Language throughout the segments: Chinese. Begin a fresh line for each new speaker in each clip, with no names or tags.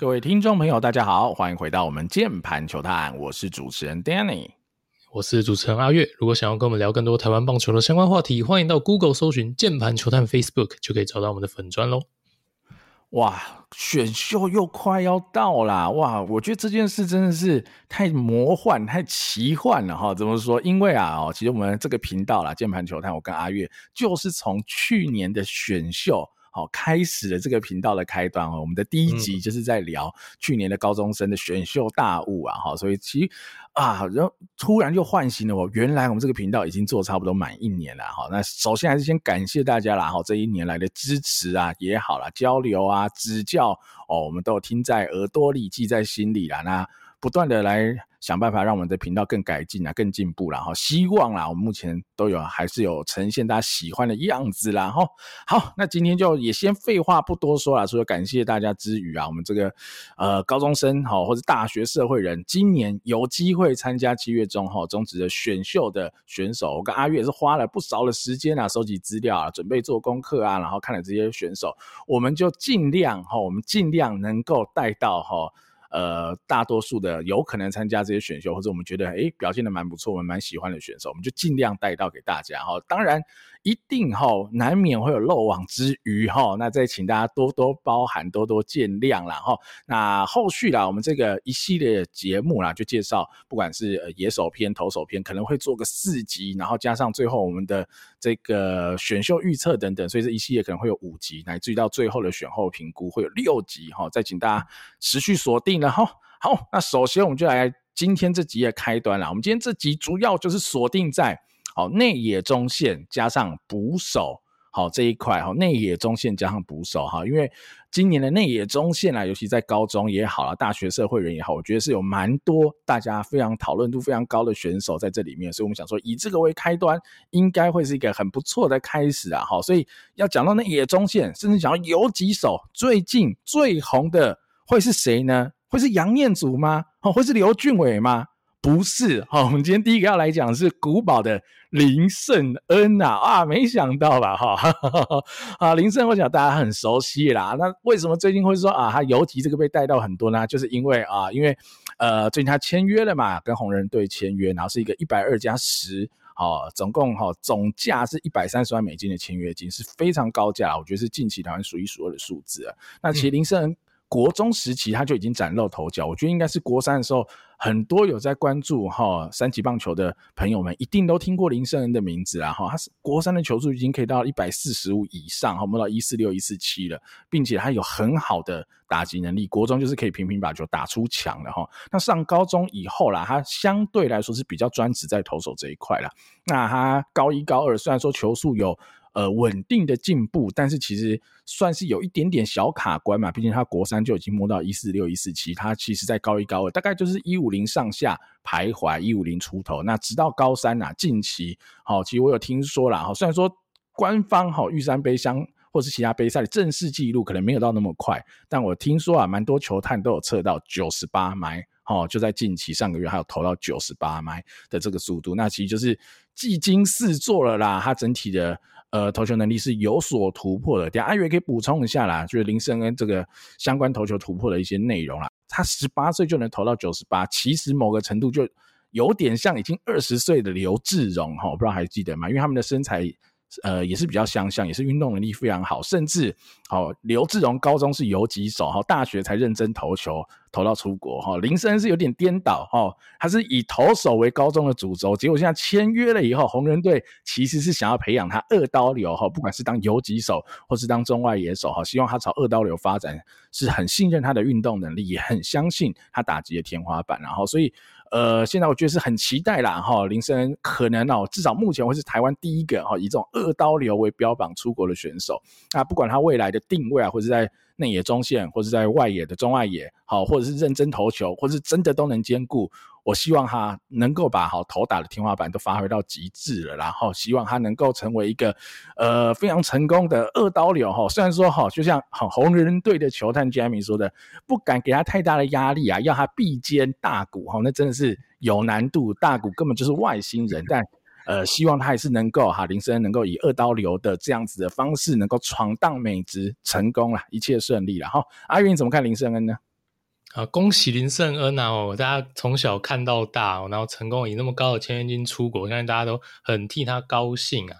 各位听众朋友，大家好，欢迎回到我们键盘球探，我是主持人 Danny，
我是主持人阿月。如果想要跟我们聊更多台湾棒球的相关话题，欢迎到 Google 搜寻键盘球探 Facebook，就可以找到我们的粉砖喽。
哇，选秀又快要到啦！哇，我觉得这件事真的是太魔幻、太奇幻了哈。怎么说？因为啊，哦，其实我们这个频道啦，键盘球探，我跟阿月就是从去年的选秀。好，开始了这个频道的开端哦。我们的第一集就是在聊去年的高中生的选秀大物啊，哈、嗯，所以其实啊，然后突然就唤醒了我，原来我们这个频道已经做差不多满一年了，哈。那首先还是先感谢大家啦，哈，这一年来的支持啊也好啦，交流啊，指教哦，我们都有听在耳朵里，记在心里啦。那不断的来想办法让我们的频道更改进啊，更进步啦。哈，希望啦，我们目前都有还是有呈现大家喜欢的样子啦，哈。好，那今天就也先废话不多说了，除了感谢大家之余啊，我们这个呃高中生哈或者大学社会人，今年有机会参加七月中哈中职的选秀的选手，我跟阿月也是花了不少的时间啊，收集资料啊，准备做功课啊，然后看了这些选手，我们就尽量哈，我们尽量能够带到哈。呃，大多数的有可能参加这些选秀，或者我们觉得哎表现的蛮不错，我们蛮喜欢的选手，我们就尽量带到给大家哈。当然，一定哈难免会有漏网之鱼哈，那再请大家多多包涵，多多见谅啦哈。那后续啦，我们这个一系列节目啦，就介绍不管是野手篇、投手篇，可能会做个四集，然后加上最后我们的这个选秀预测等等，所以这一系列可能会有五集，乃至于到最后的选后评估会有六集哈。再请大家持续锁定。然后好，那首先我们就来今天这集的开端啦。我们今天这集主要就是锁定在好内野中线加上捕手好这一块哈，内野中线加上捕手哈，因为今年的内野中线啊，尤其在高中也好了，大学社会人也好，我觉得是有蛮多大家非常讨论度非常高的选手在这里面，所以我们想说以这个为开端，应该会是一个很不错的开始啊。好，所以要讲到内野中线，甚至讲到有几手，最近最红的会是谁呢？会是杨念祖吗？哦，会是刘俊伟吗？不是。好，我们今天第一个要来讲是古堡的林胜恩呐啊，没想到吧？哈，啊，林胜恩我想大家很熟悉啦。那为什么最近会说啊，他尤其这个被带到很多呢？就是因为啊，因为呃，最近他签约了嘛，跟红人队签约，然后是一个一百二加十，哦，总共哈总价是一百三十万美金的签约金，是非常高价，我觉得是近期台湾数一数二的数字啊。那其实林胜恩。国中时期他就已经崭露头角，我觉得应该是国三的时候，很多有在关注哈三级棒球的朋友们一定都听过林胜恩的名字啦哈，他是国三的球速已经可以到一百四十五以上，哈，摸到一四六一四七了，并且他有很好的打击能力，国中就是可以频频把球打出墙的哈。那上高中以后啦，他相对来说是比较专职在投手这一块啦。那他高一高二虽然说球速有。呃，稳定的进步，但是其实算是有一点点小卡关嘛。毕竟他国三就已经摸到一四六、一四七，他其实在高一、高二大概就是一五零上下徘徊，一五零出头。那直到高三啊，近期好，其实我有听说啦，哈，虽然说官方好玉山杯箱或是其他杯赛的正式记录可能没有到那么快，但我听说啊，蛮多球探都有测到九十八迈，哦，就在近期上个月还有投到九十八迈的这个速度，那其实就是技惊四座了啦，他整体的。呃，投球能力是有所突破的。等下阿月可以补充一下啦，就是林胜恩这个相关投球突破的一些内容啦。他十八岁就能投到九十八，其实某个程度就有点像已经二十岁的刘志荣哈，我不知道还记得吗？因为他们的身材。呃，也是比较相像，也是运动能力非常好，甚至好刘志荣高中是游击手哈，大学才认真投球，投到出国哈。林森是有点颠倒哈，他是以投手为高中的主轴，结果现在签约了以后，红人队其实是想要培养他二刀流哈，不管是当游击手或是当中外野手哈，希望他朝二刀流发展，是很信任他的运动能力，也很相信他打击的天花板，然后所以。呃，现在我觉得是很期待啦，哈，林森可能哦，至少目前会是台湾第一个哈，以这种二刀流为标榜出国的选手。那不管他未来的定位啊，或者在内野中线，或者在外野的中外野，好，或者是认真投球，或是真的都能兼顾。我希望他能够把好投打的天花板都发挥到极致了，然后希望他能够成为一个呃非常成功的二刀流哈。虽然说哈，就像红人队的球探 Jamie 说的，不敢给他太大的压力啊，要他臂肩大骨哈，那真的是有难度。大骨根本就是外星人，但呃，希望他还是能够哈，林胜恩能够以二刀流的这样子的方式，能够闯荡美职成功了，一切顺利了哈。阿云你怎么看林胜恩呢？
啊，恭喜林圣恩啊！哦，大家从小看到大，然后成功以那么高的签约金出国，相信大家都很替他高兴啊。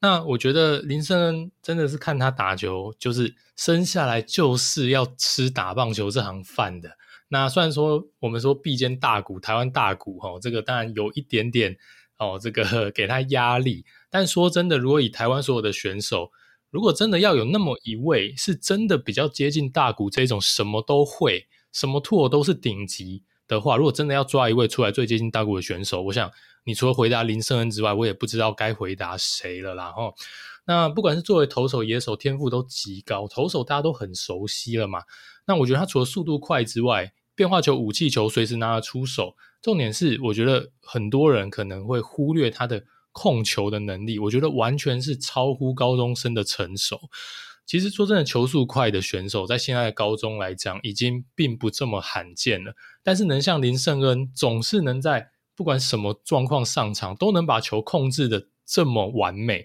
那我觉得林胜恩真的是看他打球，就是生下来就是要吃打棒球这行饭的。那虽然说我们说必兼大股，台湾大股哈，这个当然有一点点哦，这个 给他压力。但说真的，如果以台湾所有的选手，如果真的要有那么一位是真的比较接近大股这种什么都会。什么托都是顶级的话，如果真的要抓一位出来最接近大股的选手，我想你除了回答林胜恩之外，我也不知道该回答谁了啦。齁，那不管是作为投手、野手，天赋都极高。投手大家都很熟悉了嘛。那我觉得他除了速度快之外，变化球、武器球随时拿得出手。重点是，我觉得很多人可能会忽略他的控球的能力。我觉得完全是超乎高中生的成熟。其实说真的，球速快的选手在现在的高中来讲，已经并不这么罕见了。但是能像林胜恩，总是能在不管什么状况上场，都能把球控制的这么完美，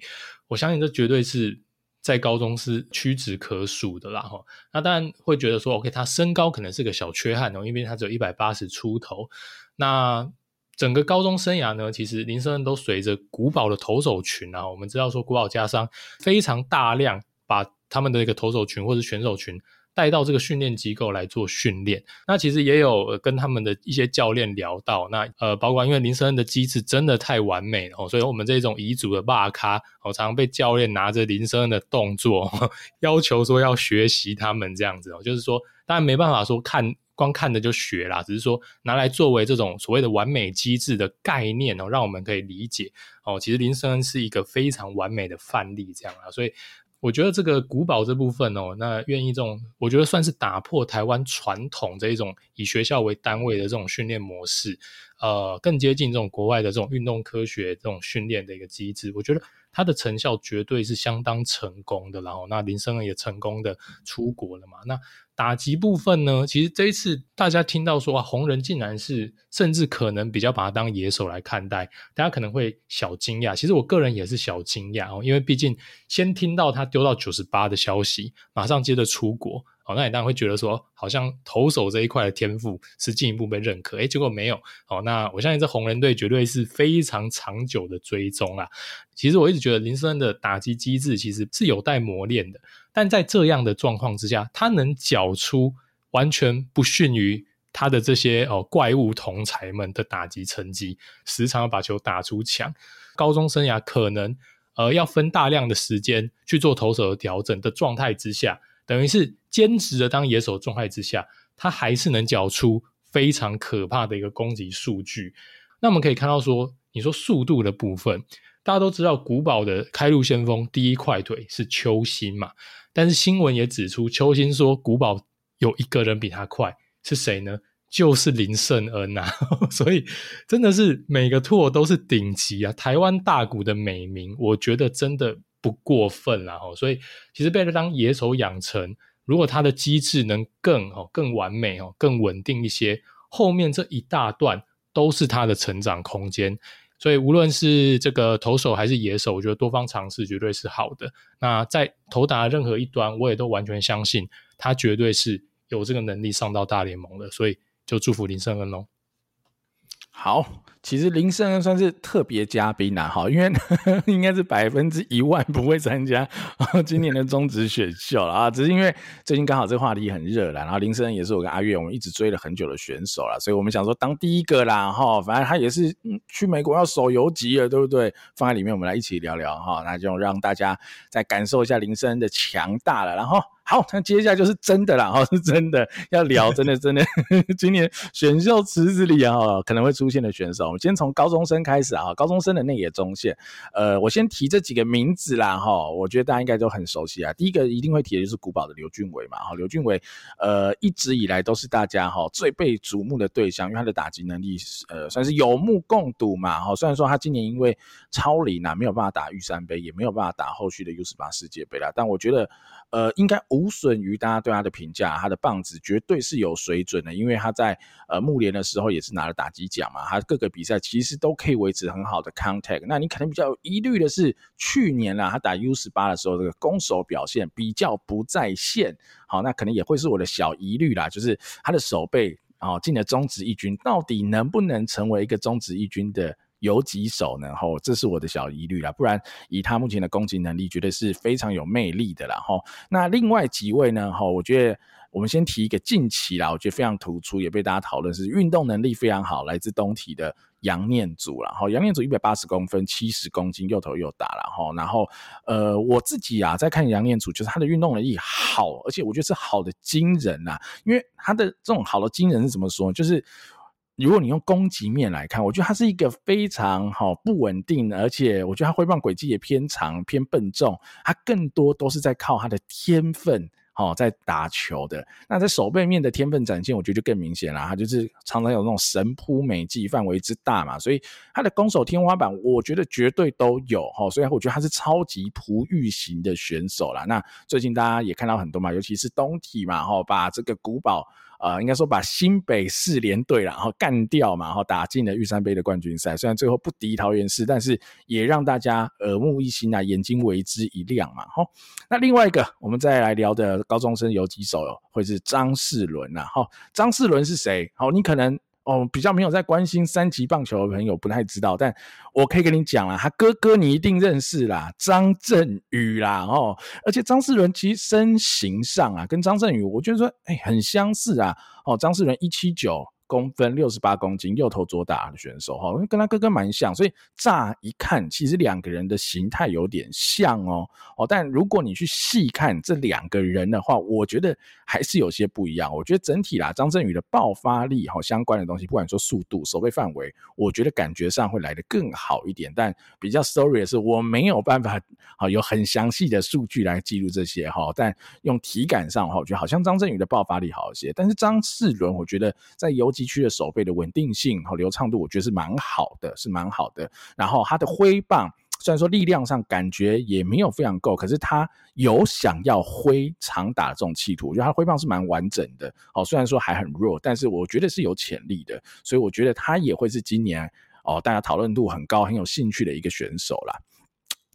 我相信这绝对是在高中是屈指可数的啦。哈，那当然会觉得说，OK，他身高可能是个小缺憾哦，因为他只有一百八十出头。那整个高中生涯呢，其实林胜恩都随着古堡的投手群啊，我们知道说古堡家商非常大量把他们的一个投手群或者选手群带到这个训练机构来做训练，那其实也有跟他们的一些教练聊到，那呃，包括因为林胜恩的机制真的太完美哦，所以我们这种遗嘱的霸咖哦，常常被教练拿着林胜恩的动作 要求说要学习他们这样子哦，就是说当然没办法说看光看着就学啦，只是说拿来作为这种所谓的完美机制的概念哦，让我们可以理解哦，其实林胜恩是一个非常完美的范例这样啊，所以。我觉得这个古堡这部分哦，那愿意这种，我觉得算是打破台湾传统这一种以学校为单位的这种训练模式，呃，更接近这种国外的这种运动科学这种训练的一个机制。我觉得它的成效绝对是相当成功的。然后，那林生恩也成功的出国了嘛？那。打击部分呢，其实这一次大家听到说啊，红人竟然是甚至可能比较把他当野手来看待，大家可能会小惊讶。其实我个人也是小惊讶哦，因为毕竟先听到他丢到九十八的消息，马上接着出国。好，那你当然会觉得说，好像投手这一块的天赋是进一步被认可，诶，结果没有。好，那我相信这红人队绝对是非常长久的追踪啦。其实我一直觉得林森恩的打击机制其实是有待磨练的，但在这样的状况之下，他能缴出完全不逊于他的这些哦怪物同才们的打击成绩，时常把球打出墙。高中生涯可能呃要分大量的时间去做投手的调整的状态之下。等于是兼职的当野手状态之下，他还是能缴出非常可怕的一个攻击数据。那我们可以看到说，你说速度的部分，大家都知道古堡的开路先锋第一快腿是邱心嘛，但是新闻也指出，邱心说古堡有一个人比他快，是谁呢？就是林胜恩呐、所以真的是每个拓都是顶级啊，台湾大股的美名，我觉得真的。不过分啦，所以其实被他当野手养成，如果他的机制能更更完美更稳定一些，后面这一大段都是他的成长空间。所以无论是这个投手还是野手，我觉得多方尝试绝对是好的。那在投打任何一端，我也都完全相信他绝对是有这个能力上到大联盟的。所以就祝福林胜恩喽。
好。其实林胜恩算是特别嘉宾呐，哈，因为 应该是百分之一万不会参加 今年的中职选秀了啊，只是因为最近刚好这个话题很热了，然后林胜恩也是我跟阿月我们一直追了很久的选手了，所以我们想说当第一个啦，哈，反正他也是去美国要守游级了，对不对？放在里面我们来一起聊聊哈，那就让大家再感受一下林胜恩的强大了，然后。好，那接下来就是真的啦，哈，是真的要聊，真的真的，今年选秀池子里啊，可能会出现的选手，先从高中生开始啊，高中生的内野中线，呃，我先提这几个名字啦，哈，我觉得大家应该都很熟悉啊。第一个一定会提的就是古堡的刘俊伟嘛，哈，刘俊伟，呃，一直以来都是大家哈最被瞩目的对象，因为他的打击能力，呃，算是有目共睹嘛，哈。虽然说他今年因为超龄啊，没有办法打玉山杯，也没有办法打后续的 U 十八世界杯啦，但我觉得。呃，应该无损于大家对他的评价。他的棒子绝对是有水准的，因为他在呃木联的时候也是拿了打击奖嘛，他各个比赛其实都可以维持很好的 contact。那你可能比较有疑虑的是，去年啦，他打 U 十八的时候，这个攻守表现比较不在线。好，那可能也会是我的小疑虑啦，就是他的手背啊进了中职一军，到底能不能成为一个中职一军的？有几手呢？吼，这是我的小疑虑啦。不然以他目前的攻击能力，绝对是非常有魅力的啦。吼，那另外几位呢？吼，我觉得我们先提一个近期啦，我觉得非常突出，也被大家讨论是运动能力非常好，来自东体的杨念祖啦。吼，杨念祖一百八十公分，七十公斤，又投又打啦。吼，然后呃，我自己啊在看杨念祖，就是他的运动能力好，而且我觉得是好的惊人呐。因为他的这种好的惊人是怎么说？就是。如果你用攻击面来看，我觉得他是一个非常好不稳定，而且我觉得他挥棒轨迹也偏长偏笨重，他更多都是在靠他的天分好在打球的。那在守背面的天分展现，我觉得就更明显了。他就是常常有那种神扑美技，范围之大嘛，所以他的攻守天花板，我觉得绝对都有哈。所以我觉得他是超级璞玉型的选手啦。那最近大家也看到很多嘛，尤其是东体嘛，哈，把这个古堡。啊，应该说把新北四联队然后干掉嘛，然后打进了玉山杯的冠军赛。虽然最后不敌桃园市，但是也让大家耳目一新啊，眼睛为之一亮嘛。哈，那另外一个我们再来聊的高中生有几首会是张世伦呐。哈，张世伦是谁？好，你可能。哦，比较没有在关心三级棒球的朋友不太知道，但我可以跟你讲啦，他哥哥你一定认识啦，张振宇啦，哦，而且张世伦其实身形上啊，跟张振宇我觉得说，哎、很相似啊，哦，张世伦一七九。公分六十八公斤，右投左打的选手哈，因为跟他哥哥蛮像，所以乍一看其实两个人的形态有点像哦哦，但如果你去细看这两个人的话，我觉得还是有些不一样。我觉得整体啦，张振宇的爆发力哈，相关的东西，不管说速度、守备范围，我觉得感觉上会来得更好一点。但比较 sorry 的是，我没有办法好有很详细的数据来记录这些哈。但用体感上哈，我觉得好像张振宇的爆发力好一些，但是张世伦，我觉得在游击区的守备的稳定性和流畅度，我觉得是蛮好的，是蛮好的。然后他的挥棒虽然说力量上感觉也没有非常够，可是他有想要挥长打的这种企图，我觉得他挥棒是蛮完整的。哦，虽然说还很弱，但是我觉得是有潜力的，所以我觉得他也会是今年哦大家讨论度很高、很有兴趣的一个选手啦。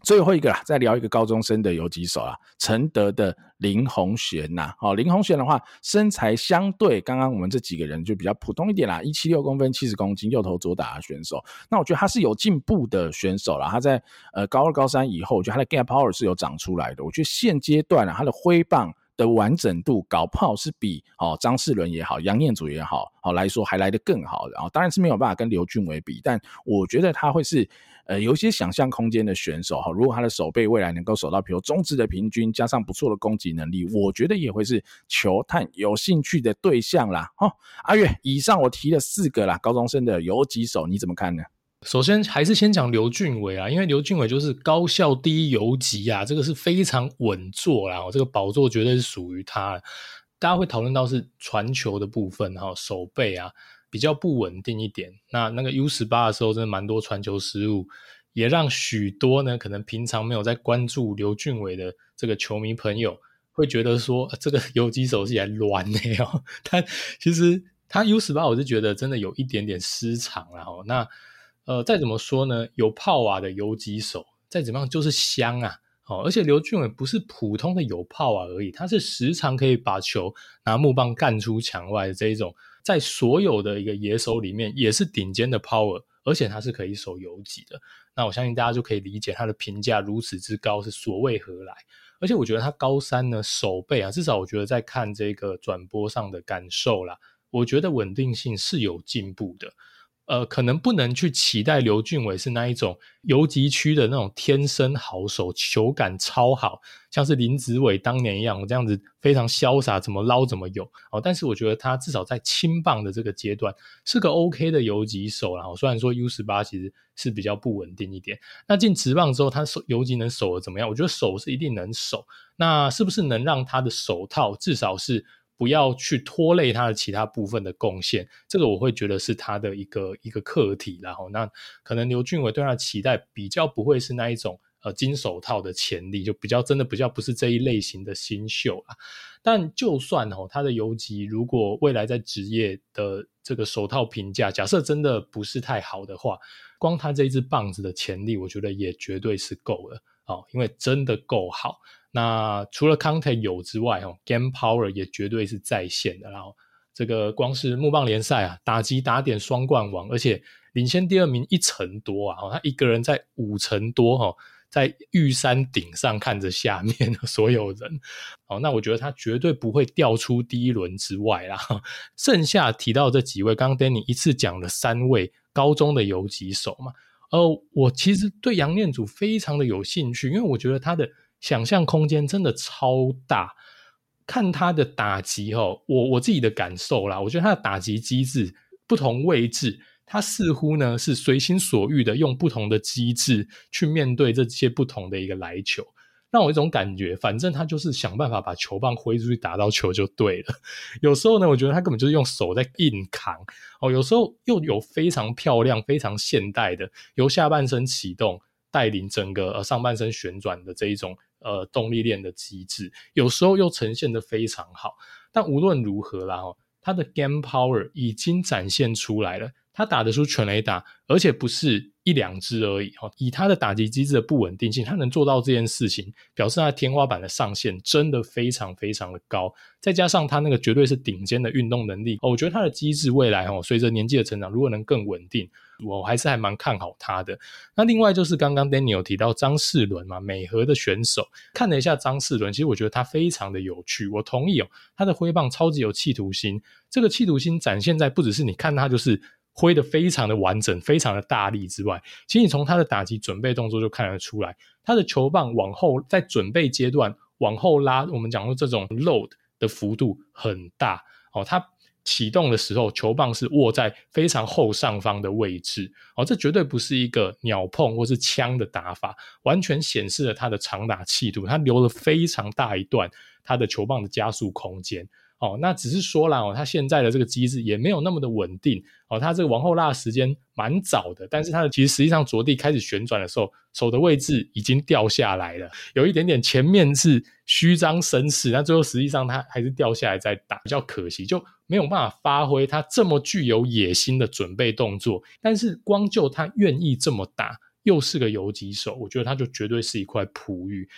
最后一个啦，再聊一个高中生的游击手啊，承德的林宏玄呐。哦，林宏玄的话，身材相对刚刚我们这几个人就比较普通一点啦，一七六公分，七十公斤，右投左打的选手。那我觉得他是有进步的选手啦。他在呃高二、高三以后，我觉得他的 gap power 是有长出来的。我觉得现阶段啊，他的挥棒的完整度搞炮是比哦张世伦也好，杨念祖也好，好来说还来得更好的啊。当然是没有办法跟刘俊伟比，但我觉得他会是。呃，有一些想象空间的选手哈，如果他的守备未来能够守到，比如中职的平均，加上不错的攻击能力，我觉得也会是球探有兴趣的对象啦。哈，阿月，以上我提了四个啦，高中生的游击手，你怎么看呢？
首先还是先讲刘俊伟啊，因为刘俊伟就是高校第一游击啊，这个是非常稳坐啦，这个宝座绝对是属于他。大家会讨论到是传球的部分哈，守备啊。比较不稳定一点，那那个 U 十八的时候真的蛮多传球失误，也让许多呢可能平常没有在关注刘俊伟的这个球迷朋友会觉得说，这个游击手是来乱的 哦。但其实他 U 十八我是觉得真的有一点点失常了哦。那呃再怎么说呢，有炮瓦的游击手再怎么样就是香啊。哦，而且刘俊伟不是普通的有炮瓦而已，他是时常可以把球拿木棒干出墙外的这一种。在所有的一个野手里面，也是顶尖的 power，而且他是可以守游击的。那我相信大家就可以理解他的评价如此之高是所为何来。而且我觉得他高三呢，守备啊，至少我觉得在看这个转播上的感受啦，我觉得稳定性是有进步的。呃，可能不能去期待刘俊伟是那一种游击区的那种天生好手，球感超好，像是林子伟当年一样，我这样子非常潇洒，怎么捞怎么有哦。但是我觉得他至少在青棒的这个阶段是个 OK 的游击手啦。虽然说 U 十八其实是比较不稳定一点，那进职棒之后，他守游击能守的怎么样？我觉得守是一定能守，那是不是能让他的手套至少是？不要去拖累他的其他部分的贡献，这个我会觉得是他的一个一个课题。然后，那可能刘俊伟对他的期待比较不会是那一种呃金手套的潜力，就比较真的比较不是这一类型的新秀啊。但就算哦，他的游击如果未来在职业的这个手套评价，假设真的不是太好的话，光他这一支棒子的潜力，我觉得也绝对是够了哦，因为真的够好。那除了 contact 有之外，哦，game power 也绝对是在线的。然后这个光是木棒联赛啊，打击打点双冠王，而且领先第二名一成多啊，他一个人在五成多哈。在玉山顶上看着下面的所有人，好，那我觉得他绝对不会掉出第一轮之外啦。剩下提到这几位，刚刚 Danny 一次讲了三位高中的游击手嘛，呃，我其实对杨念祖非常的有兴趣，因为我觉得他的想象空间真的超大。看他的打击哦，我我自己的感受啦，我觉得他的打击机制不同位置。他似乎呢是随心所欲的用不同的机制去面对这些不同的一个来球，让我一种感觉，反正他就是想办法把球棒挥出去打到球就对了。有时候呢，我觉得他根本就是用手在硬扛哦，有时候又有非常漂亮、非常现代的由下半身启动带领整个呃上半身旋转的这一种呃动力链的机制，有时候又呈现得非常好。但无论如何啦，哦，他的 game power 已经展现出来了。他打得出全垒打，而且不是一两只而已哈。以他的打击机制的不稳定性，他能做到这件事情，表示他天花板的上限真的非常非常的高。再加上他那个绝对是顶尖的运动能力，我觉得他的机制未来哦，随着年纪的成长，如果能更稳定，我还是还蛮看好他的。那另外就是刚刚 Daniel 提到张世伦嘛，美和的选手，看了一下张世伦，其实我觉得他非常的有趣。我同意哦，他的挥棒超级有企图心，这个企图心展现在不只是你看他就是。挥得非常的完整，非常的大力之外，其实你从他的打击准备动作就看得出来，他的球棒往后在准备阶段往后拉，我们讲说这种 load 的幅度很大哦。他启动的时候，球棒是握在非常后上方的位置哦，这绝对不是一个鸟碰或是枪的打法，完全显示了他的长打气度，他留了非常大一段他的球棒的加速空间。哦，那只是说啦，哦，他现在的这个机制也没有那么的稳定哦，他这个往后拉的时间蛮早的，但是他的其实实际上着地开始旋转的时候，手的位置已经掉下来了，有一点点前面是虚张声势，但最后实际上他还是掉下来再打，比较可惜，就没有办法发挥他这么具有野心的准备动作。但是光就他愿意这么打，又是个游击手，我觉得他就绝对是一块璞玉。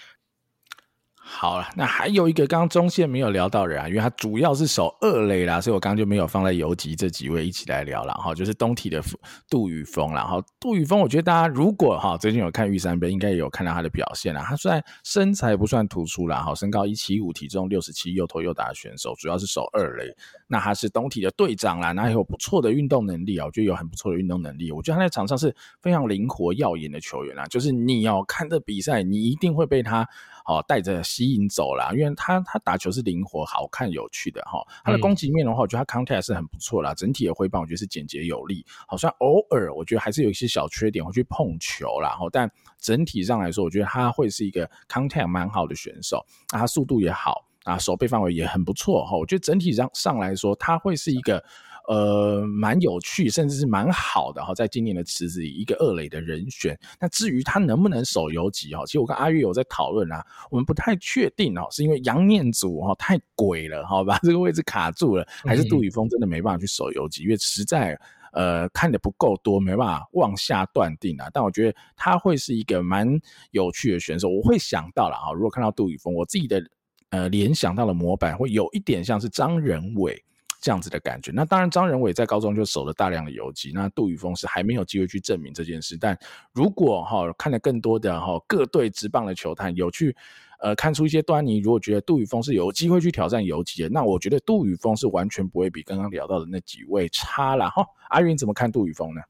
好了，那还有一个刚刚中线没有聊到人啊，因为他主要是守二垒啦，所以我刚刚就没有放在游击这几位一起来聊了哈，就是东体的杜宇峰啦。哈，杜宇峰，我觉得大家如果哈最近有看玉山杯，应该也有看到他的表现啦。他虽然身材不算突出啦，哈，身高一七五，体重六十七，又投又打的选手，主要是守二垒。那他是东体的队长啦，那也有不错的运动能力啊，我觉得有很不错的运动能力。我觉得他在场上是非常灵活耀眼的球员啦，就是你要看这比赛，你一定会被他。好，带着吸引走了，因为他他打球是灵活、好看、有趣的哈。他的攻击面的话，我觉得他 contact 是很不错啦，整体的挥棒我觉得是简洁有力。好像偶尔我觉得还是有一些小缺点，会去碰球啦。哈，但整体上来说，我觉得他会是一个 contact 蛮好的选手。那他速度也好啊，手背范围也很不错哈。我觉得整体上上来说，他会是一个。呃，蛮有趣，甚至是蛮好的哈，在今年的池子里一个二垒的人选。那至于他能不能守游击哈，其实我跟阿月有在讨论啊，我们不太确定哦，是因为杨念祖哈太鬼了哈，把这个位置卡住了，还是杜宇峰真的没办法去守游击？因为实在呃看的不够多，没办法往下断定啊。但我觉得他会是一个蛮有趣的选手，我会想到了啊，如果看到杜宇峰，我自己的呃联想到的模板会有一点像是张仁伟。这样子的感觉，那当然张仁伟在高中就守了大量的游击，那杜宇峰是还没有机会去证明这件事。但如果哈看了更多的哈各队职棒的球探，有去呃看出一些端倪，如果觉得杜宇峰是有机会去挑战游击的，那我觉得杜宇峰是完全不会比刚刚聊到的那几位差了哈。阿云怎么看杜宇峰呢？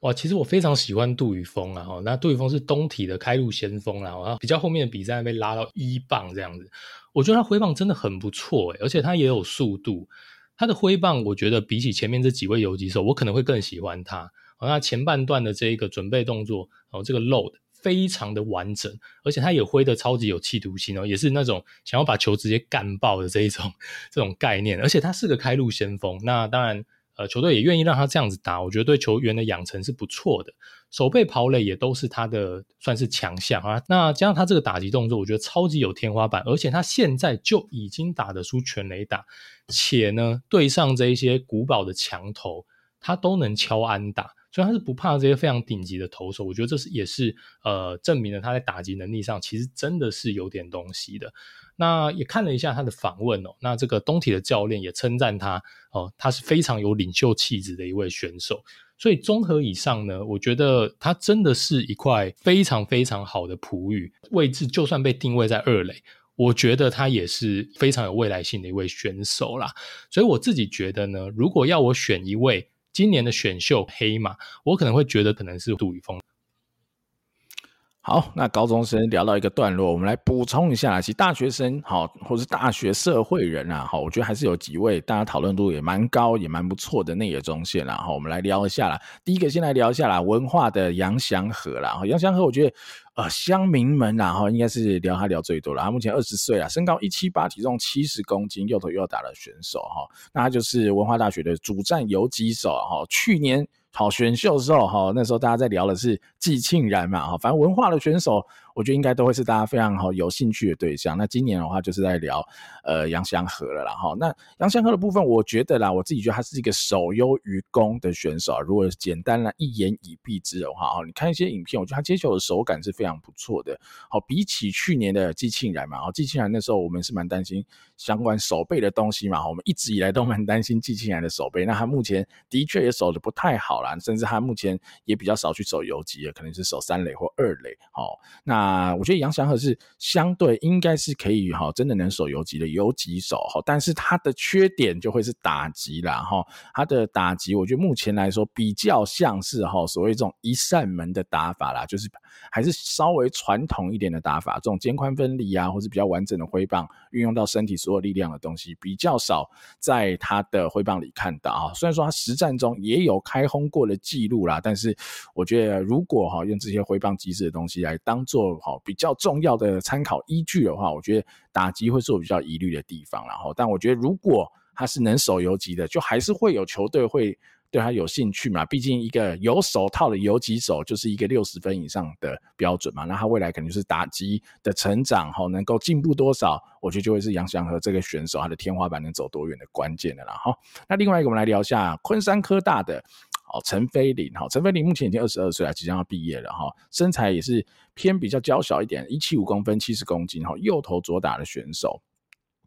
哇，其实我非常喜欢杜宇峰啊哈，那杜宇峰是东体的开路先锋啦，然后比较后面的比赛被拉到一棒这样子，我觉得他挥棒真的很不错诶，而且他也有速度。他的挥棒，我觉得比起前面这几位游击手，我可能会更喜欢他。哦，那前半段的这一个准备动作，哦，这个 load 非常的完整，而且他也挥得超级有企图心哦，也是那种想要把球直接干爆的这一种这种概念。而且他是个开路先锋，那当然，呃，球队也愿意让他这样子打，我觉得对球员的养成是不错的。手背跑垒也都是他的算是强项啊。那加上他这个打击动作，我觉得超级有天花板，而且他现在就已经打得出全垒打，且呢，对上这一些古堡的强投，他都能敲安打。所以他是不怕这些非常顶级的投手，我觉得这是也是呃证明了他在打击能力上其实真的是有点东西的。那也看了一下他的访问哦，那这个东体的教练也称赞他哦，他是非常有领袖气质的一位选手。所以综合以上呢，我觉得他真的是一块非常非常好的璞玉位置，就算被定位在二垒，我觉得他也是非常有未来性的一位选手啦。所以我自己觉得呢，如果要我选一位。今年的选秀黑马，我可能会觉得可能是杜宇峰。
好，那高中生聊到一个段落，我们来补充一下，其实大学生好，或是大学社会人啊，好，我觉得还是有几位大家讨论度也蛮高，也蛮不错的内野中线啦。好，我们来聊一下啦。第一个先来聊一下啦，文化的杨祥和啦。杨祥和，我觉得。呃，乡民们然后应该是聊他聊最多了。他目前二十岁啊，身高一七八，体重七十公斤，右投右打的选手哈。那他就是文化大学的主战游击手哈。去年好选秀的时候好，那时候大家在聊的是季庆然嘛哈。反正文化的选手。我觉得应该都会是大家非常好有兴趣的对象。那今年的话，就是在聊呃杨祥和了啦哈。那杨祥和的部分，我觉得啦，我自己觉得他是一个守优于攻的选手。如果简单来一言以蔽之的话，哦，你看一些影片，我觉得他接球的手感是非常不错的。好，比起去年的季庆然嘛，哦季庆然那时候我们是蛮担心相关守备的东西嘛，我们一直以来都蛮担心季庆然的守备。那他目前的确也守得不太好啦，甚至他目前也比较少去守游击了，可能是守三垒或二垒。好，那。啊，我觉得杨祥和是相对应该是可以哈，真的能守游击的游击手哈，但是他的缺点就会是打击啦哈，他的打击我觉得目前来说比较像是哈所谓这种一扇门的打法啦，就是还是稍微传统一点的打法，这种肩宽分离啊，或是比较完整的挥棒，运用到身体所有力量的东西比较少在他的挥棒里看到啊。虽然说他实战中也有开轰过的记录啦，但是我觉得如果哈用这些挥棒机制的东西来当做好，比较重要的参考依据的话，我觉得打击会是我比较疑虑的地方。然后，但我觉得如果他是能守游击的，就还是会有球队会对他有兴趣嘛。毕竟一个有手套的游击手就是一个六十分以上的标准嘛。那他未来肯定是打击的成长，哈，能够进步多少，我觉得就会是杨祥和这个选手他的天花板能走多远的关键的了。哈，那另外一个我们来聊一下昆山科大的。好，陈飞林，好，陈飞林目前已经二十二岁了，即将要毕业了哈，身材也是偏比较娇小一点，一七五公分，七十公斤，哈，右投左打的选手。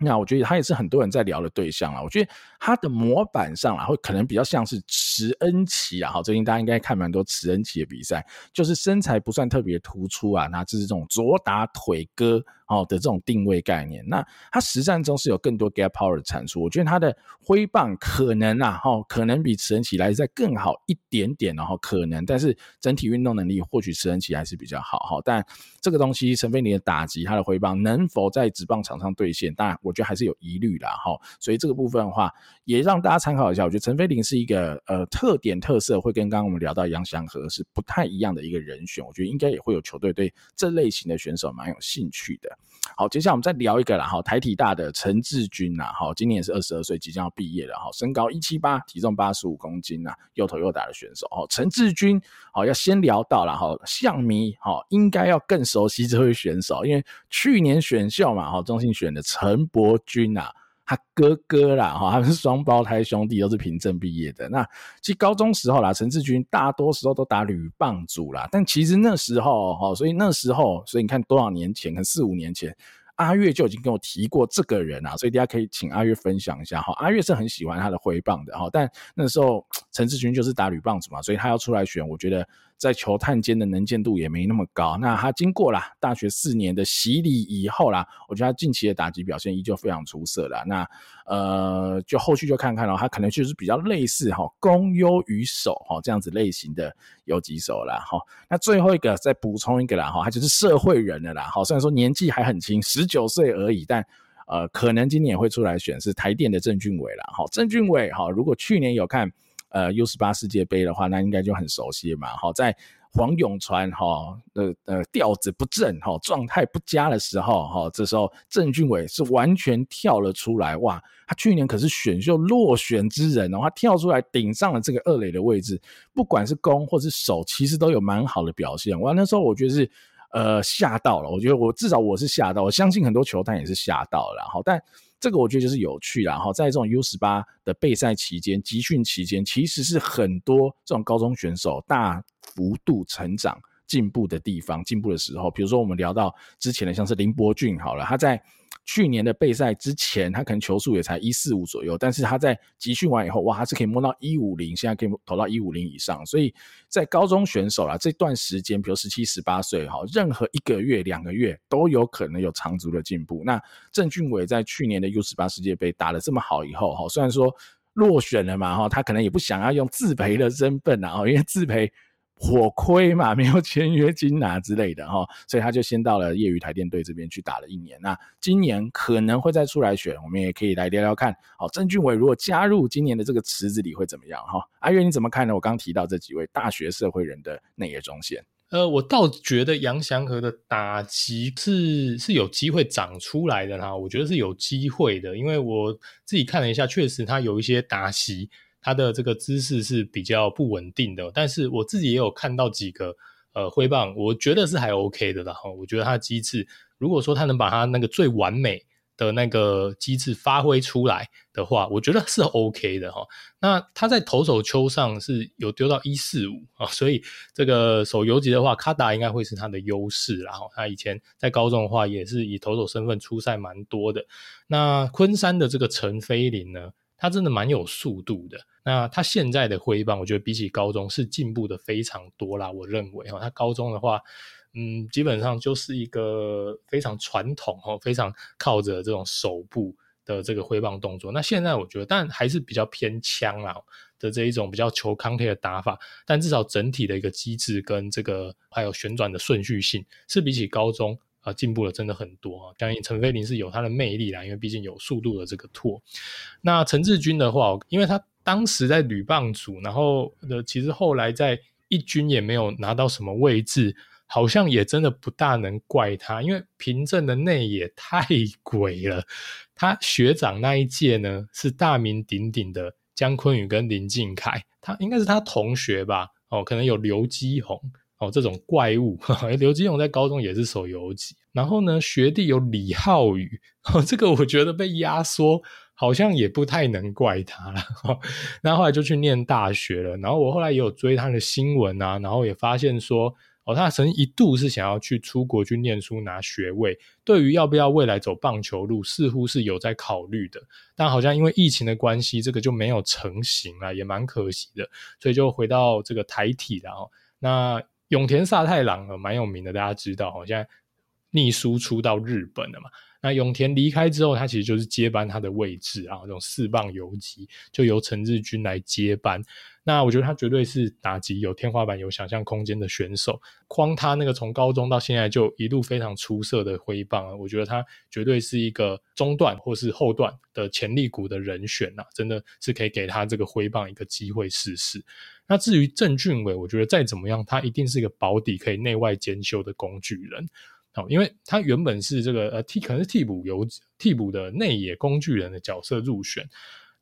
那我觉得他也是很多人在聊的对象了。我觉得他的模板上啊，会可能比较像是池恩琪啊。好，最近大家应该看蛮多池恩琪的比赛，就是身材不算特别突出啊，那就是这种左打腿哥。哦的这种定位概念，那他实战中是有更多 gap power 的产出。我觉得他的挥棒可能啊，哈，可能比池恩起来再更好一点点，然后可能，但是整体运动能力或许池恩齐还是比较好哈。但这个东西，陈飞林的打击，他的挥棒能否在职棒场上兑现？当然，我觉得还是有疑虑啦哈。所以这个部分的话，也让大家参考一下。我觉得陈飞林是一个呃特点特色会跟刚刚我们聊到杨祥和是不太一样的一个人选。我觉得应该也会有球队对这类型的选手蛮有兴趣的。好，接下来我们再聊一个啦，哈，台体大的陈志军呐，哈，今年也是二十二岁，即将要毕业了，哈，身高一七八，体重八十五公斤呐，右投右打的选手，哈，陈志军，好，要先聊到了，哈，象迷，哈，应该要更熟悉这位选手，因为去年选秀嘛，哈，中信选的陈伯君呐。他哥哥啦，哈，他们是双胞胎兄弟，都是平镇毕业的。那其实高中时候啦，陈志军大多时候都打垒棒组啦，但其实那时候哈，所以那时候，所以你看多少年前，可能四五年前，阿月就已经跟我提过这个人啊，所以大家可以请阿月分享一下哈。阿月是很喜欢他的挥棒的哈，但那时候陈志军就是打垒棒主嘛，所以他要出来选，我觉得。在球探间的能见度也没那么高。那他经过了大学四年的洗礼以后啦，我觉得他近期的打击表现依旧非常出色啦。那呃，就后续就看看了，他可能就是比较类似哈攻优于守哈这样子类型的游击手啦哈。那最后一个再补充一个啦哈，他就是社会人了啦。好，虽然说年纪还很轻，十九岁而已，但呃，可能今年也会出来选是台电的郑俊伟啦。好，郑俊伟哈，如果去年有看。呃，U 十八世界杯的话，那应该就很熟悉嘛。好，在黄永传哈的呃调子不正哈，状态不佳的时候哈，这时候郑俊伟是完全跳了出来哇！他去年可是选秀落选之人哦，他跳出来顶上了这个二垒的位置，不管是攻或是守，其实都有蛮好的表现。哇，那时候我觉得是呃吓到了，我觉得我至少我是吓到，我相信很多球探也是吓到了哈，但。这个我觉得就是有趣啦，哈，在这种 U 十八的备赛期间、集训期间，其实是很多这种高中选手大幅度成长、进步的地方、进步的时候。比如说，我们聊到之前的，像是林伯俊，好了，他在。去年的备赛之前，他可能球速也才一四五左右，但是他在集训完以后，哇，他是可以摸到一五零，现在可以投到一五零以上。所以在高中选手啦这段时间，比如十七、十八岁哈，任何一个月、两个月都有可能有长足的进步。那郑俊伟在去年的 U 十八世界杯打得这么好以后哈，虽然说落选了嘛哈，他可能也不想要用自培的身份啊，因为自培。火亏嘛，没有签约金啊之类的哈，所以他就先到了业余台电队这边去打了一年。那今年可能会再出来选，我们也可以来聊聊看。好，郑俊伟如果加入今年的这个池子里会怎么样哈？阿月你怎么看呢？我刚提到这几位大学社会人的内野中线，
呃，我倒觉得杨祥和的打击是是有机会长出来的哈，我觉得是有机会的，因为我自己看了一下，确实他有一些打击。他的这个姿势是比较不稳定的，但是我自己也有看到几个呃挥棒，我觉得是还 OK 的啦。哈，我觉得他的机制，如果说他能把他那个最完美的那个机制发挥出来的话，我觉得是 OK 的哈。那他在投手丘上是有丢到一四五啊，所以这个手游级的话，卡达应该会是他的优势。然后他以前在高中的话，也是以投手身份出赛蛮多的。那昆山的这个陈飞林呢？他真的蛮有速度的，那他现在的挥棒，我觉得比起高中是进步的非常多啦。我认为哈，他高中的话，嗯，基本上就是一个非常传统哦，非常靠着这种手部的这个挥棒动作。那现在我觉得，但还是比较偏枪啊的这一种比较求 contact 的打法，但至少整体的一个机制跟这个还有旋转的顺序性，是比起高中。啊，进步了真的很多啊！当然，陈飞林是有他的魅力啦，因为毕竟有速度的这个拓。那陈志军的话，因为他当时在女棒组，然后的其实后来在一军也没有拿到什么位置，好像也真的不大能怪他，因为平镇的内野太鬼了。他学长那一届呢，是大名鼎鼎的江坤宇跟林靖凯，他应该是他同学吧？哦，可能有刘基宏。哦，这种怪物，刘基勇在高中也是手游击，然后呢，学弟有李浩宇，哦，这个我觉得被压缩，好像也不太能怪他了。那后来就去念大学了，然后我后来也有追他的新闻啊，然后也发现说，哦，他曾一度是想要去出国去念书拿学位，对于要不要未来走棒球路，似乎是有在考虑的，但好像因为疫情的关系，这个就没有成型了，也蛮可惜的，所以就回到这个台体了。那永田萨太郎呃，蛮有名的，大家知道，现在逆输出到日本了嘛。那永田离开之后，他其实就是接班他的位置啊，这种四棒游击就由陈志军来接班。那我觉得他绝对是打击有天花板、有想象空间的选手。框他那个从高中到现在就一路非常出色的挥棒啊，我觉得他绝对是一个中段或是后段的潜力股的人选呐，真的是可以给他这个挥棒一个机会试试。那至于郑俊伟，我觉得再怎么样，他一定是一个保底可以内外兼修的工具人。好，因为他原本是这个呃替可能是替补由替补的内野工具人的角色入选。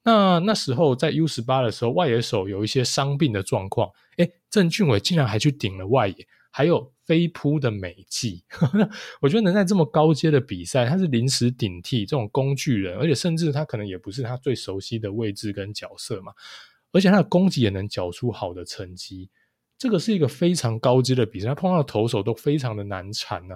那那时候在 U 十八的时候，外野手有一些伤病的状况，诶，郑俊伟竟然还去顶了外野，还有飞扑的美技。我觉得能在这么高阶的比赛，他是临时顶替这种工具人，而且甚至他可能也不是他最熟悉的位置跟角色嘛。而且他的攻击也能缴出好的成绩，这个是一个非常高阶的比赛，他碰到投手都非常的难缠呢、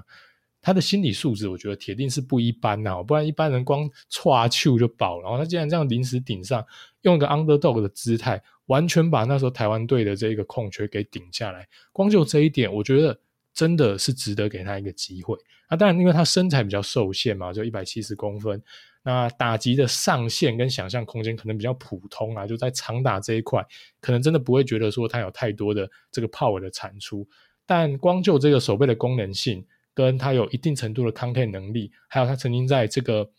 他的心理素质，我觉得铁定是不一般呐、不然一般人光唰球就爆了。然后他竟然这样临时顶上，用一个 underdog 的姿态，完全把那时候台湾队的这个空缺给顶下来。光就这一点，我觉得真的是值得给他一个机会。那当然，因为他身材比较受限嘛，就一百七十公分。那打击的上限跟想象空间可能比较普通啊，就在长打这一块，可能真的不会觉得说他有太多的这个 power 的产出。但光就这个手背的功能性，跟他有一定程度的 contact 能力，还有他曾经在这个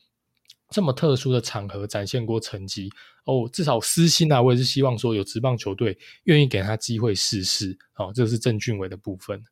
这么特殊的场合展现过成绩哦，至少私心啊，我也是希望说有职棒球队愿意给他机会试试。哦，这是郑俊伟的部分。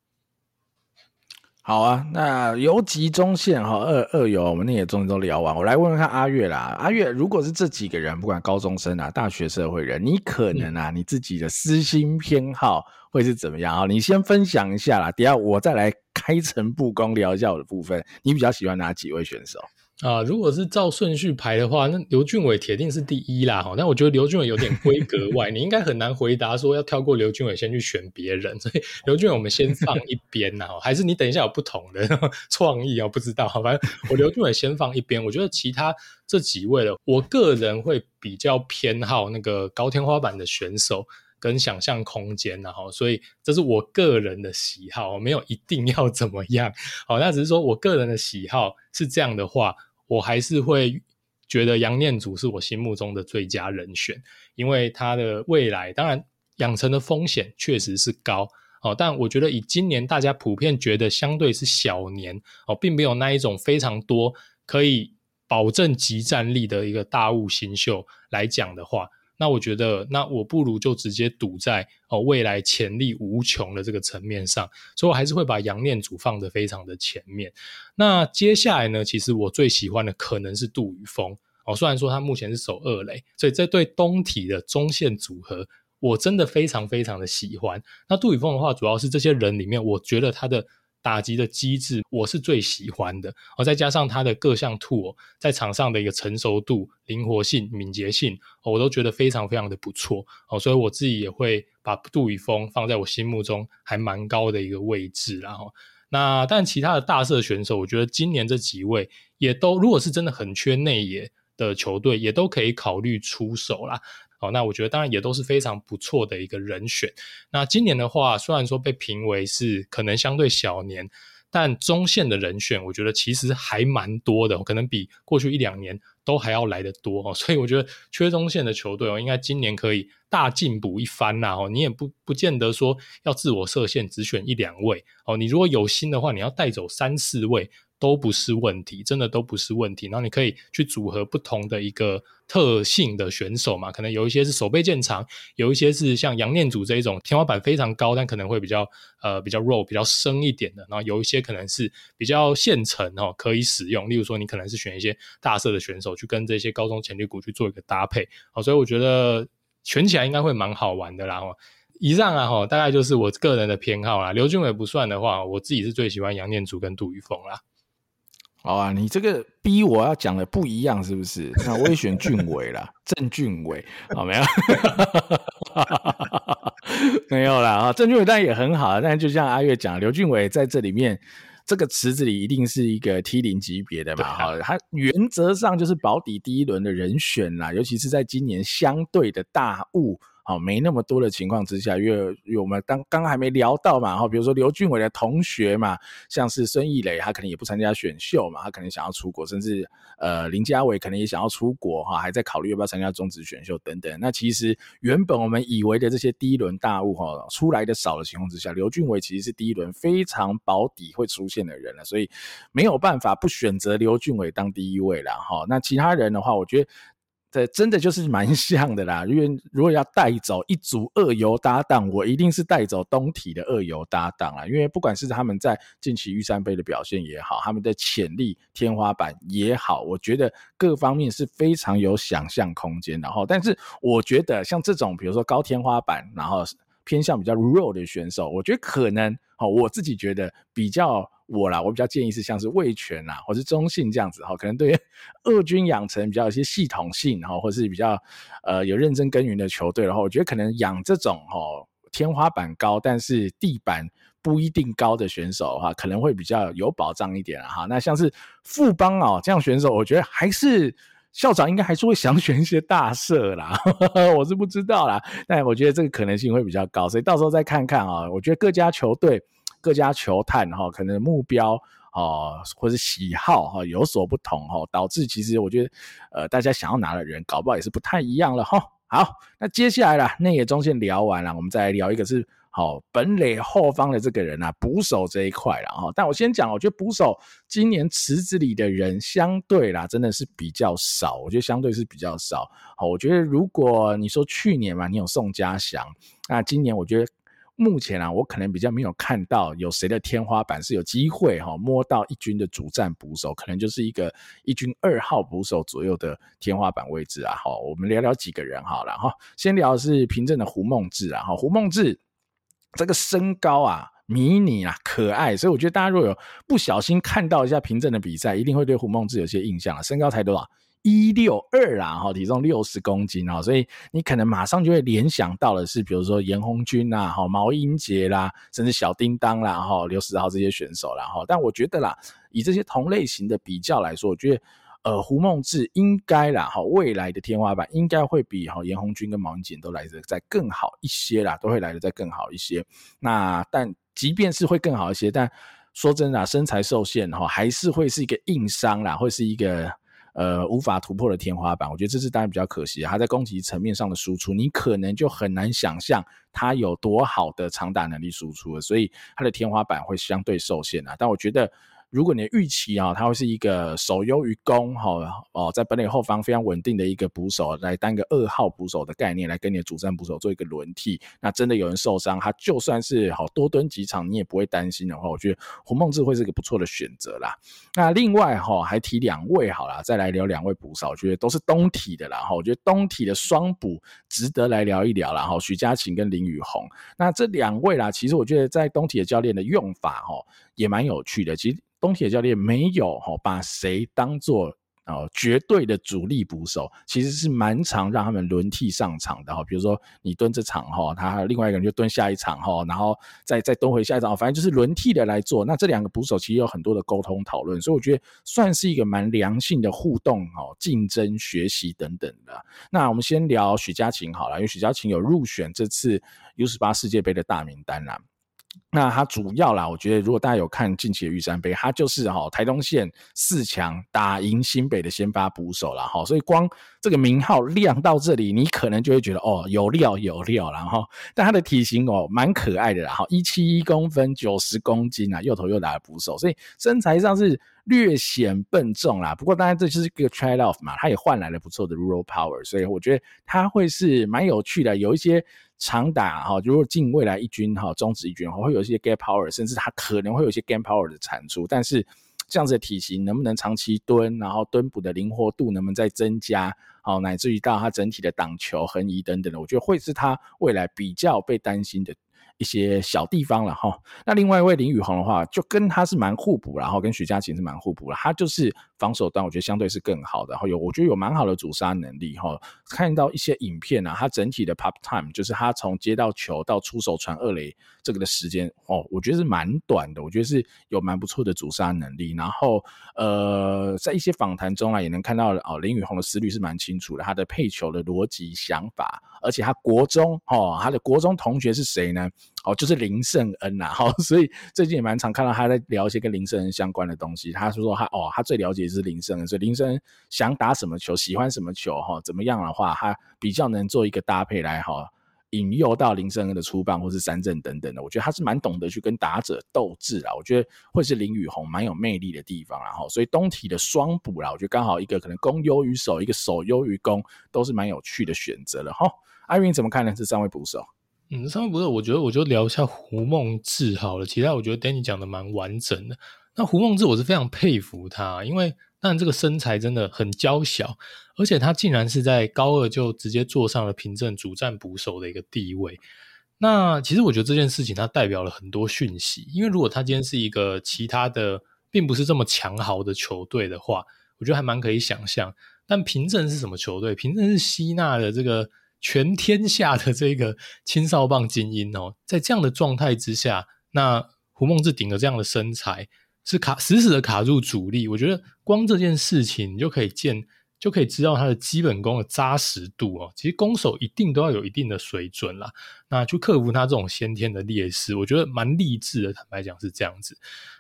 好啊，那游击中线哈，二二游我们那也终于都聊完，我来问问看阿月啦。阿月，如果是这几个人，不管高中生啊、大学社会人，你可能啊，你自己的私心偏好会是怎么样啊？你先分享一下啦，等下我再来开诚布公聊一下我的部分。你比较喜欢哪几位选手？
啊，如果是照顺序排的话，那刘俊伟铁定是第一啦。哈，但我觉得刘俊伟有点规格外，你应该很难回答说要跳过刘俊伟先去选别人。所以刘俊伟我们先放一边呐，还是你等一下有不同的 创意啊？不知道，反正我刘俊伟先放一边。我觉得其他这几位的，我个人会比较偏好那个高天花板的选手跟想象空间，然后所以这是我个人的喜好，没有一定要怎么样。好，那只是说我个人的喜好是这样的话。我还是会觉得杨念祖是我心目中的最佳人选，因为他的未来当然养成的风险确实是高哦，但我觉得以今年大家普遍觉得相对是小年哦，并没有那一种非常多可以保证即战力的一个大物新秀来讲的话。那我觉得，那我不如就直接赌在哦未来潜力无穷的这个层面上，所以我还是会把杨念祖放得非常的前面。那接下来呢，其实我最喜欢的可能是杜宇峰哦，虽然说他目前是守二垒，所以这对东体的中线组合，我真的非常非常的喜欢。那杜宇峰的话，主要是这些人里面，我觉得他的。打击的机制，我是最喜欢的。哦，再加上他的各项 tool 在场上的一个成熟度、灵活性、敏捷性，我都觉得非常非常的不错。哦，所以我自己也会把杜宇峰放在我心目中还蛮高的一个位置。然后，那但其他的大社选手，我觉得今年这几位也都，如果是真的很缺内野的球队，也都可以考虑出手啦。好，那我觉得当然也都是非常不错的一个人选。那今年的话，虽然说被评为是可能相对小年，但中线的人选，我觉得其实还蛮多的，可能比过去一两年都还要来得多哦。所以我觉得缺中线的球队哦，应该今年可以大进补一番呐。哦，你也不不见得说要自我设限，只选一两位哦。你如果有心的话，你要带走三四位。都不是问题，真的都不是问题。然后你可以去组合不同的一个特性的选手嘛，可能有一些是手背见长，有一些是像杨念祖这一种天花板非常高，但可能会比较呃比较肉、比较深一点的。然后有一些可能是比较现成哦，可以使用。例如说，你可能是选一些大色的选手去跟这些高中潜力股去做一个搭配。好，所以我觉得选起来应该会蛮好玩的啦。哦以上啊，哈，大概就是我个人的偏好啦。刘俊伟不算的话，我自己是最喜欢杨念祖跟杜宇峰啦。
好啊，你这个逼我要讲的不一样是不是？那我也选俊伟啦，郑俊伟，好 没有？没有啦。啊，郑俊伟当然也很好，但就像阿月讲，刘俊伟在这里面这个池子里一定是一个 T 零级别的嘛，好，他原则上就是保底第一轮的人选啦，尤其是在今年相对的大物。哦，没那么多的情况之下，因为我们刚刚还没聊到嘛，哈，比如说刘俊伟的同学嘛，像是孙艺磊，他可能也不参加选秀嘛，他可能想要出国，甚至呃林家伟可能也想要出国哈，还在考虑要不要参加中职选秀等等。那其实原本我们以为的这些第一轮大物哈，出来的少的情况之下，刘俊伟其实是第一轮非常保底会出现的人了，所以没有办法不选择刘俊伟当第一位了哈。那其他人的话，我觉得。这真的就是蛮 像的啦，因为如果要带走一组二游搭档，我一定是带走东体的二游搭档啦，因为不管是他们在近期玉山杯的表现也好，他们的潜力天花板也好，我觉得各方面是非常有想象空间。然后，但是我觉得像这种比如说高天花板，然后偏向比较弱的选手，我觉得可能哦，我自己觉得比较。我啦，我比较建议是像是味全啦，或是中信这样子哈，可能对于 二军养成比较有一些系统性哈，或是比较呃有认真耕耘的球队的话，我觉得可能养这种哈天花板高，但是地板不一定高的选手的话，可能会比较有保障一点哈。那像是富邦哦这样选手，我觉得还是校长应该还是会想选一些大社啦，我是不知道啦，但我觉得这个可能性会比较高，所以到时候再看看啊。我觉得各家球队。各家球探哈，可能目标啊，或者喜好哈有所不同哈，导致其实我觉得呃，大家想要拿的人搞不好也是不太一样了哈。好，那接下来啦，内野中线聊完了，我们再来聊一个是好本垒后方的这个人啊，捕手这一块了哈。但我先讲，我觉得捕手今年池子里的人相对啦，真的是比较少。我觉得相对是比较少。好，我觉得如果你说去年嘛，你有宋家祥，那今年我觉得。目前啊，我可能比较没有看到有谁的天花板是有机会哈摸到一军的主战捕手，可能就是一个一军二号捕手左右的天花板位置啊。好，我们聊聊几个人好了哈。先聊的是平镇的胡梦志啊，哈，胡梦志这个身高啊，迷你啊，可爱，所以我觉得大家如果有不小心看到一下平镇的比赛，一定会对胡梦志有些印象啊。身高才多少？一六二啦，哈，体重六十公斤啊，所以你可能马上就会联想到的是，比如说严红军呐，哈，毛英杰啦，甚至小叮当啦，哈，刘时豪这些选手啦，哈。但我觉得啦，以这些同类型的比较来说，我觉得呃，胡梦志应该啦，哈，未来的天花板应该会比哈严红军跟毛英杰都来得再更好一些啦，都会来得再更好一些。那但即便是会更好一些，但说真的，身材受限哈，还是会是一个硬伤啦，会是一个。呃，无法突破的天花板，我觉得这是当然比较可惜。啊他在攻击层面上的输出，你可能就很难想象他有多好的长打能力输出了，所以他的天花板会相对受限啊。但我觉得。如果你的预期啊，他会是一个守优于攻哈哦，在本垒后方非常稳定的一个捕手，来当个二号捕手的概念，来跟你的主战捕手做一个轮替。那真的有人受伤，他就算是好多蹲几场，你也不会担心的话，我觉得胡梦志会是一个不错的选择啦。那另外哈，还提两位好了，再来聊两位捕手，我觉得都是东体的啦哈。我觉得东体的双捕值得来聊一聊啦哈。许佳琴跟林宇宏，那这两位啦，其实我觉得在东体的教练的用法哈，也蛮有趣的。其实。东铁教练没有把谁当做哦绝对的主力捕手，其实是蛮常让他们轮替上场的哈。比如说你蹲这场哈，他另外一个人就蹲下一场哈，然后再再蹲回下一场，反正就是轮替的来做。那这两个捕手其实有很多的沟通讨论，所以我觉得算是一个蛮良性的互动哦，竞争、学习等等的。那我们先聊许家琴好了，因为许家琴有入选这次 U18 世界杯的大名单啦。那他主要啦，我觉得如果大家有看近期的玉山杯，他就是哈台东县四强打赢新北的先发捕手啦哈，所以光这个名号亮到这里，你可能就会觉得哦有料有料然后，但他的体型哦蛮可爱的啦哈，一七一公分，九十公斤啊，又投又打的捕手，所以身材上是略显笨重啦。不过当然这就是一个 trade off 嘛，他也换来了不错的 raw power，所以我觉得他会是蛮有趣的，有一些。长打哈，如果进未来一军哈，中职一军会有一些 gap power，甚至他可能会有一些 game power 的产出。但是这样子的体型能不能长期蹲，然后蹲捕的灵活度能不能再增加，好，乃至于到他整体的挡球、横移等等的，我觉得会是他未来比较被担心的。一些小地方了哈，那另外一位林宇宏的话，就跟他是蛮互补，然后跟许佳琪是蛮互补了，他就是防守端我觉得相对是更好的，然后有我觉得有蛮好的阻杀能力哈。看到一些影片啊，他整体的 pop time 就是他从接到球到出手传二垒这个的时间哦，我觉得是蛮短的，我觉得是有蛮不错的阻杀能力。然后呃，在一些访谈中啊，也能看到哦，林宇宏的思虑是蛮清楚的，他的配球的逻辑想法，而且他国中哦，他的国中同学是谁呢？哦，就是林胜恩呐，好，所以最近也蛮常看到他在聊一些跟林胜恩相关的东西。他说说他哦，他最了解是林胜恩，所以林胜恩想打什么球，喜欢什么球，哈，怎么样的话，他比较能做一个搭配来哈，引诱到林胜恩的出棒或是三振等等的。我觉得他是蛮懂得去跟打者斗智啊，我觉得会是林雨虹蛮有魅力的地方，然后所以东体的双补啦，我觉得刚好一个可能攻优于守，一个守优于攻，都是蛮有趣的选择了哈。阿云怎么看呢？这三位捕手？
嗯，上面不是，我觉得我就聊一下胡梦志好了。其他我觉得 Danny 讲的蛮完整的。那胡梦志我是非常佩服他，因为但这个身材真的很娇小，而且他竟然是在高二就直接坐上了平镇主战捕手的一个地位。那其实我觉得这件事情它代表了很多讯息，因为如果他今天是一个其他的并不是这么强豪的球队的话，我觉得还蛮可以想象。但平镇是什么球队？平镇是吸纳的这个。全天下的这个青少棒精英哦，在这样的状态之下，那胡梦志顶着这样的身材，是卡死死的卡住主力。我觉得光这件事情，你就可以见，就可以知道他的基本功的扎实度哦。其实攻守一定都要有一定的水准啦，那去克服他这种先天的劣势，我觉得蛮励志的。坦白讲是这样子。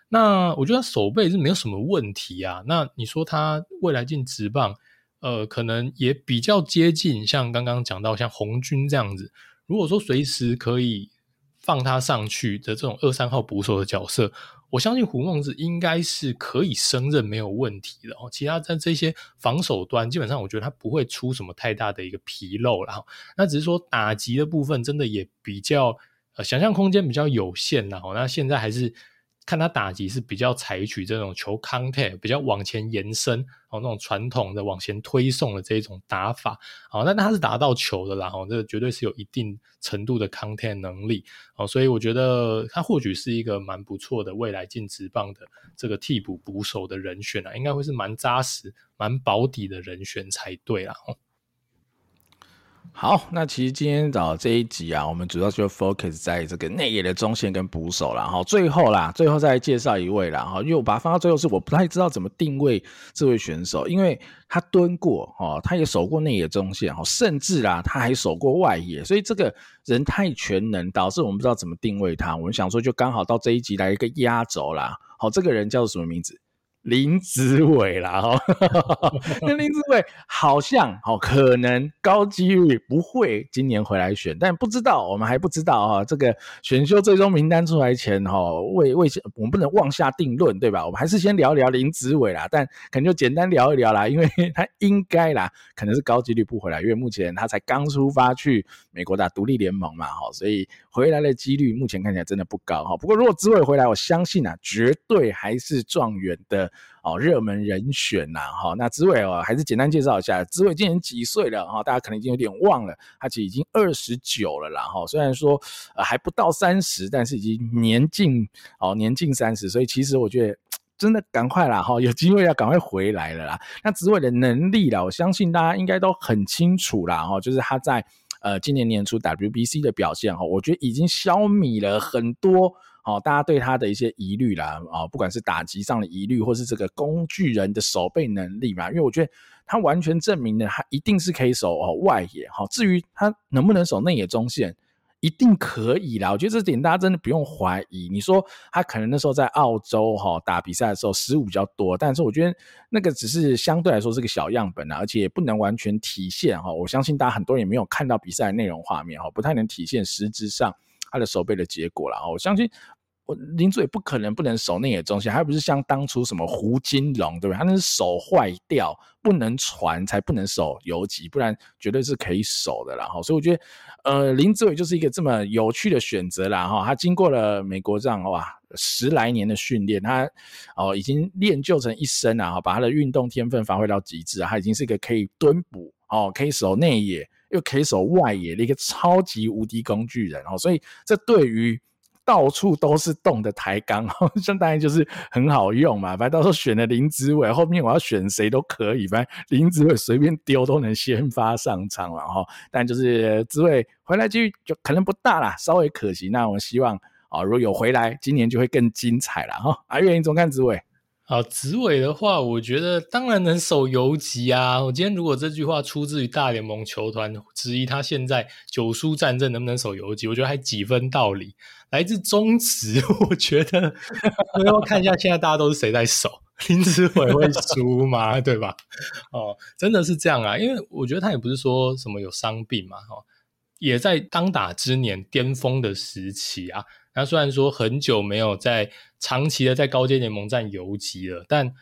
那我觉得他守备是没有什么问题啊。那你说他未来进职棒？呃，可能也比较接近，像刚刚讲到像红军这样子。如果说随时可以放他上去的这种二三号捕手的角色，我相信胡梦子应该是可以胜任没有问题的哦。其他在这些防守端，基本上我觉得他不会出什么太大的一个纰漏了。那只是说打击的部分，真的也比较呃想象空间比较有限了。那现在还是。看他打击是比较采取这种球 contact 比较往前延伸哦，那种传统的往前推送的这一种打法，好，那他是打到球的啦，哈，这个绝对是有一定程度的 contact 能力，哦，所以我觉得他或许是一个蛮不错的未来进职棒的这个替补捕手的人选啊，应该会是蛮扎实、蛮保底的人选才对啦，
好，那其实今天早这一集啊，我们主要就 focus 在这个内野的中线跟捕手啦。哈。最后啦，最后再介绍一位啦。哈，因为我把它放到最后是我不太知道怎么定位这位选手，因为他蹲过哈，他也守过内野中线哈，甚至啦他还守过外野，所以这个人太全能，导致我们不知道怎么定位他。我们想说就刚好到这一集来一个压轴啦。好，这个人叫做什么名字？林子伟啦，哈，那林子伟好像哦，可能高几率不会今年回来选，但不知道，我们还不知道啊。这个选秀最终名单出来前哈，为为我们不能妄下定论，对吧？我们还是先聊聊林子伟啦，但可能就简单聊一聊啦，因为 他应该啦，可能是高几率不回来，因为目前他才刚出发去美国打独立联盟嘛，哈，所以回来的几率目前看起来真的不高哈。不过如果子伟回来，我相信啊，绝对还是状元的。哦，热门人选呐，哈，那子伟哦，还是简单介绍一下，子伟今年几岁了？哈，大家可能已经有点忘了，他其实已经二十九了啦，哈，虽然说呃还不到三十，但是已经年近哦年近三十，所以其实我觉得真的赶快啦，哈，有机会要赶快回来了啦。那子伟的能力啦，我相信大家应该都很清楚啦，哈，就是他在呃今年年初 WBC 的表现哈，我觉得已经消弭了很多。哦，大家对他的一些疑虑啦，啊，不管是打击上的疑虑，或是这个工具人的守备能力嘛，因为我觉得他完全证明了他一定是可以守哦外野，哈，至于他能不能守内野中线，一定可以啦。我觉得这点大家真的不用怀疑。你说他可能那时候在澳洲哈打比赛的时候失误比较多，但是我觉得那个只是相对来说是个小样本啊，而且也不能完全体现哈。我相信大家很多人也没有看到比赛的内容画面哈，不太能体现实质上。他的手背的结果了哦，我相信林志伟不可能不能守内野中心，还不是像当初什么胡金龙对不对？他那是手坏掉不能传才不能守游击，不然绝对是可以守的啦。哈，所以我觉得呃林志伟就是一个这么有趣的选择啦。哈，他经过了美国这样哇十来年的训练，他哦已经练就成一身啊，把他的运动天分发挥到极致，他已经是一个可以蹲捕哦，可以守内野。又可以守外野的一个超级无敌工具人哦，所以这对于到处都是洞的台钢，相当于就是很好用嘛。反正到时候选了林子伟，后面我要选谁都可以，反正林子伟随便丢都能先发上场了哈。但就是子伟回来几率就可能不大啦，稍微可惜。那我希望啊，如果有回来，今年就会更精彩了哈。阿月，你怎么看子伟？
好，子伟的话，我觉得当然能守游击啊。我今天如果这句话出自于大联盟球团，质疑他现在九输战阵能不能守游击，我觉得还几分道理。来自中职，我觉得我要看一下现在大家都是谁在守，林子伟会输吗？对吧？哦，真的是这样啊，因为我觉得他也不是说什么有伤病嘛，哈，也在当打之年巅峰的时期啊。那虽然说很久没有在长期的在高阶联盟站游击了，但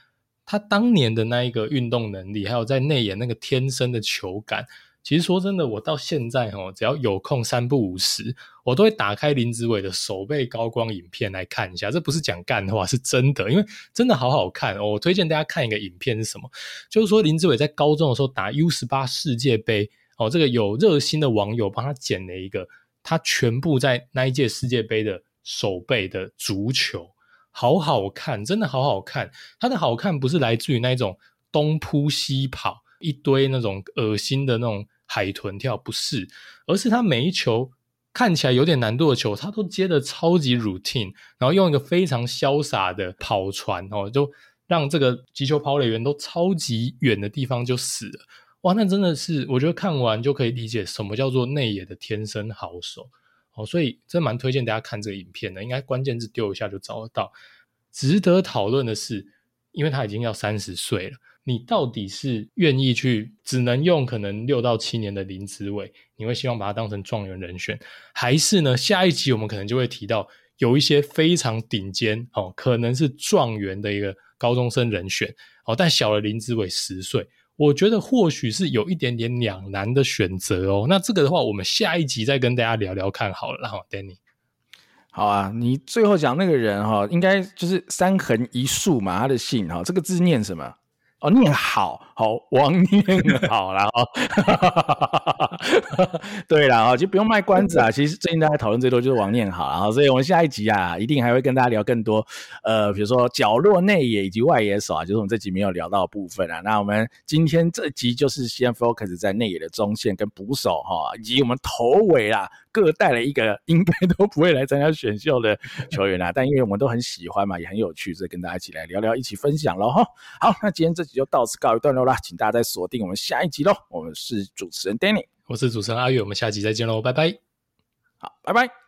他当年的那一个运动能力，还有在内野那个天生的球感，其实说真的，我到现在哦，只要有空三不五时，我都会打开林子伟的手背高光影片来看一下。这不是讲干话，是真的，因为真的好好看。我推荐大家看一个影片是什么？就是说林子伟在高中的时候打 U 十八世界杯哦，这个有热心的网友帮他剪了一个。他全部在那一届世界杯的守备的足球，好好看，真的好好看。他的好看不是来自于那种东扑西跑，一堆那种恶心的那种海豚跳，不是，而是他每一球看起来有点难度的球，他都接的超级 routine，然后用一个非常潇洒的跑传哦，就让这个击球跑垒员都超级远的地方就死了。哇，那真的是，我觉得看完就可以理解什么叫做内野的天生好手哦，所以真蛮推荐大家看这个影片的，应该关键字丢一下就找得到。值得讨论的是，因为他已经要三十岁了，你到底是愿意去只能用可能六到七年的林子伟，你会希望把他当成状元人选，还是呢？下一集我们可能就会提到有一些非常顶尖哦，可能是状元的一个高中生人选哦，但小了林子伟十岁，我觉得或许是有一点点两难的选择哦。那这个的话，我们下一集再跟大家聊聊看好了。然后，Danny，
好啊，你最后讲那个人哈，应该就是三横一竖嘛，他的姓哈，这个字念什么？哦，念好好，王 念好啦哦，对啦，哦，就不用卖关子啊。其实最近大家讨论最多就是王念好啊，所以我们下一集啊，一定还会跟大家聊更多，呃，比如说角落内野以及外野手啊，就是我们这集没有聊到的部分啊。那我们今天这集就是先 focus 在内野的中线跟捕手哈，以及我们头尾啊。各带了一个 应该都不会来参加选秀的球员啊，但因为我们都很喜欢嘛，也很有趣，所以跟大家一起来聊聊，一起分享喽哈。好，那今天这集就到此告一段落啦，请大家再锁定我们下一集喽。我们是主持人 Danny，
我是主持人阿月，我们下集再见喽，拜拜。
好，拜拜。